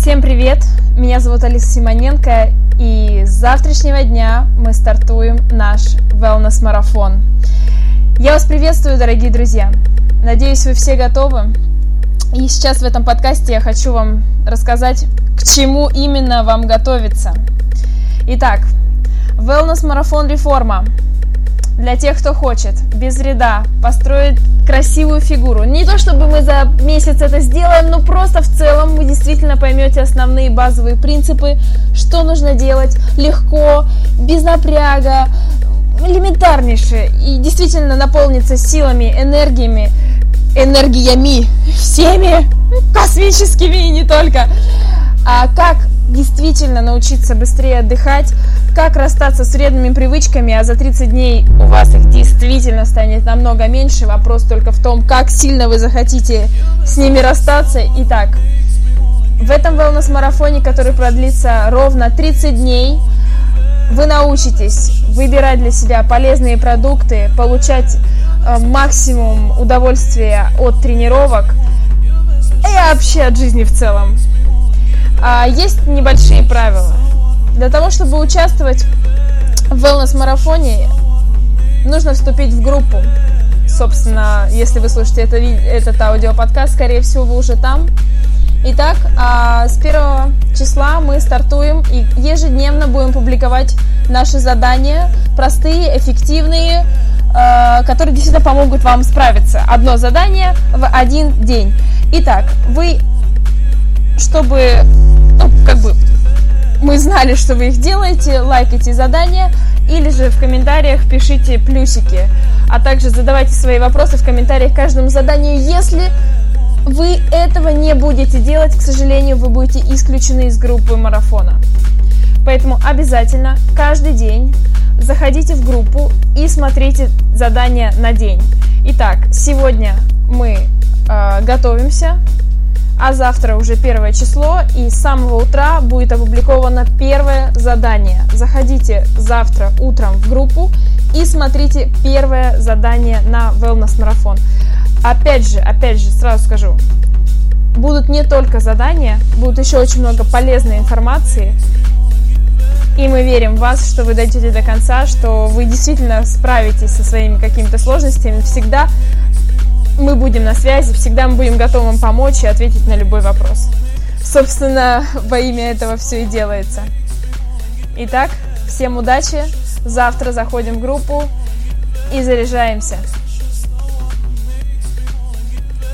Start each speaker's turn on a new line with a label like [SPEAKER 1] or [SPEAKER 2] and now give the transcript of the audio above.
[SPEAKER 1] Всем привет! Меня зовут Алиса Симоненко, и с завтрашнего дня мы стартуем наш wellness-марафон. Я вас приветствую, дорогие друзья! Надеюсь, вы все готовы. И сейчас в этом подкасте я хочу вам рассказать, к чему именно вам готовиться. Итак, wellness-марафон реформа для тех, кто хочет без вреда построить красивую фигуру. Не то чтобы мы за месяц это сделаем, но просто в целом вы действительно поймете основные базовые принципы, что нужно делать легко, без напряга, элементарнейшее и действительно наполнится силами, энергиями, энергиями, всеми космическими и не только. А как действительно научиться быстрее отдыхать, как расстаться с вредными привычками, а за 30 дней у вас их действительно станет намного меньше. Вопрос только в том, как сильно вы захотите с ними расстаться. Итак, в этом wellness-марафоне, который продлится ровно 30 дней, вы научитесь выбирать для себя полезные продукты, получать э, максимум удовольствия от тренировок и вообще от жизни в целом. А, есть небольшие правила. Для того, чтобы участвовать в wellness-марафоне, нужно вступить в группу. Собственно, если вы слушаете это, этот аудиоподкаст, скорее всего, вы уже там. Итак, а с первого числа мы стартуем и ежедневно будем публиковать наши задания, простые, эффективные, э, которые действительно помогут вам справиться. Одно задание в один день. Итак, вы, чтобы, как бы мы знали, что вы их делаете, лайкайте задания или же в комментариях пишите плюсики. А также задавайте свои вопросы в комментариях к каждому заданию. Если вы этого не будете делать, к сожалению, вы будете исключены из группы марафона. Поэтому обязательно каждый день заходите в группу и смотрите задания на день. Итак, сегодня мы э, готовимся а завтра уже первое число, и с самого утра будет опубликовано первое задание. Заходите завтра утром в группу и смотрите первое задание на Wellness марафон. Опять же, опять же, сразу скажу, будут не только задания, будут еще очень много полезной информации. И мы верим в вас, что вы дойдете до конца, что вы действительно справитесь со своими какими-то сложностями. Всегда мы будем на связи, всегда мы будем готовы вам помочь и ответить на любой вопрос. Собственно, во имя этого все и делается. Итак, всем удачи. Завтра заходим в группу и заряжаемся.